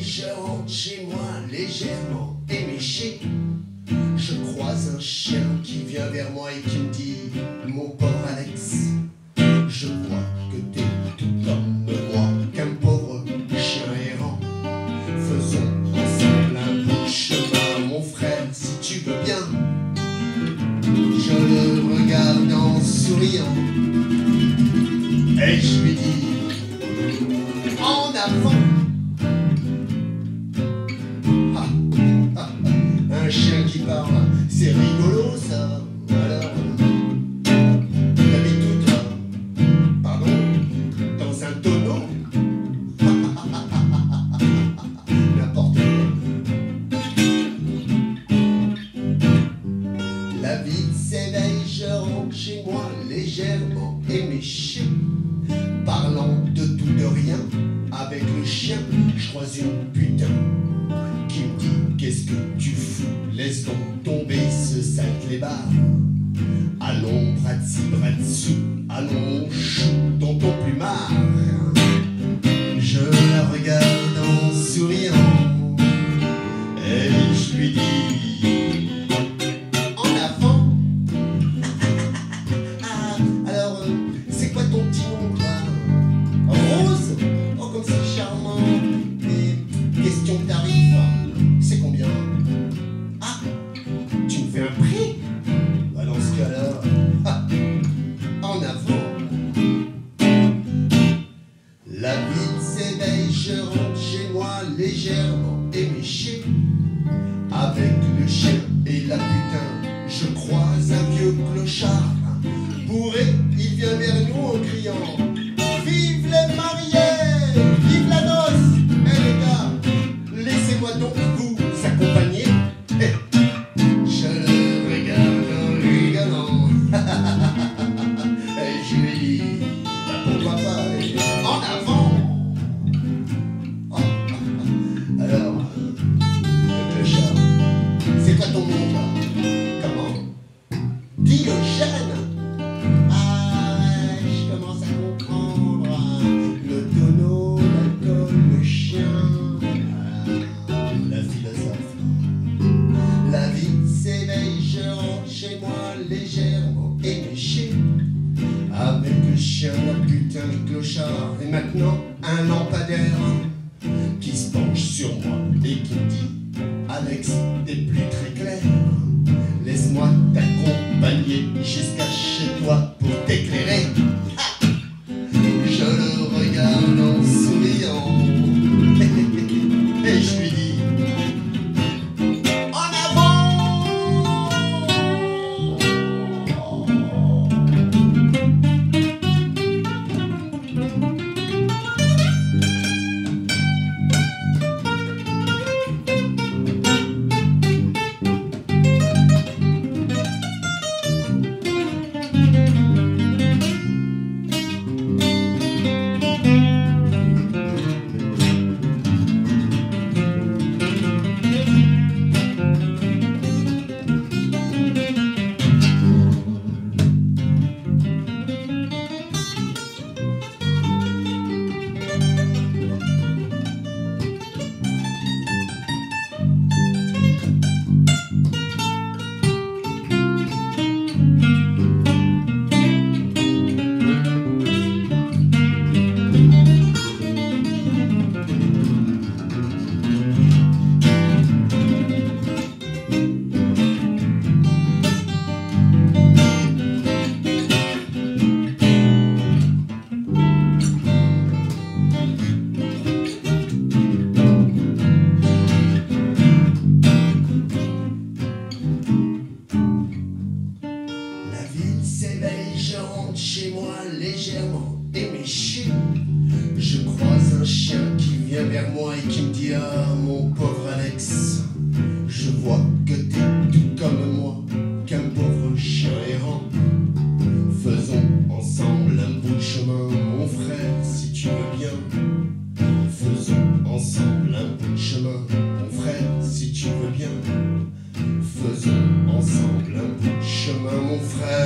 je rentre chez moi légèrement éméché. Je croise un chien qui vient vers moi et qui me dit Mon pauvre Alex, je vois que t'es tout comme moi, qu'un pauvre chien errant. Faisons ensemble un bout de chemin, mon frère, si tu veux bien. Je le regarde en souriant et je lui dis En avant. Parle, c'est rigolo ça. Alors, toi? Pardon? Dans un tonneau? N'importe quoi. La vie s'éveille, je rentre chez moi légèrement éméché. Parlant de tout de rien, avec le chien, je croise une putain qui me dit Qu'est-ce que tu fous? Laisse donc tomber ce clébard. Allons, bras dessous, allons, chou, ton plumard. Je la regarde en souriant éméché. Et maintenant un lampadaire qui se penche sur moi et qui dit Alex, t'es plus très clair. Laisse-moi t'accompagner jusqu'à chez toi pour t'éclairer. Et qui me dit Ah, mon pauvre Alex, je vois que t'es tout comme moi, qu'un pauvre chien errant. Faisons ensemble un bout de chemin, mon frère, si tu veux bien. Faisons ensemble un bout de chemin, mon frère, si tu veux bien. Faisons ensemble un bout de chemin, mon frère.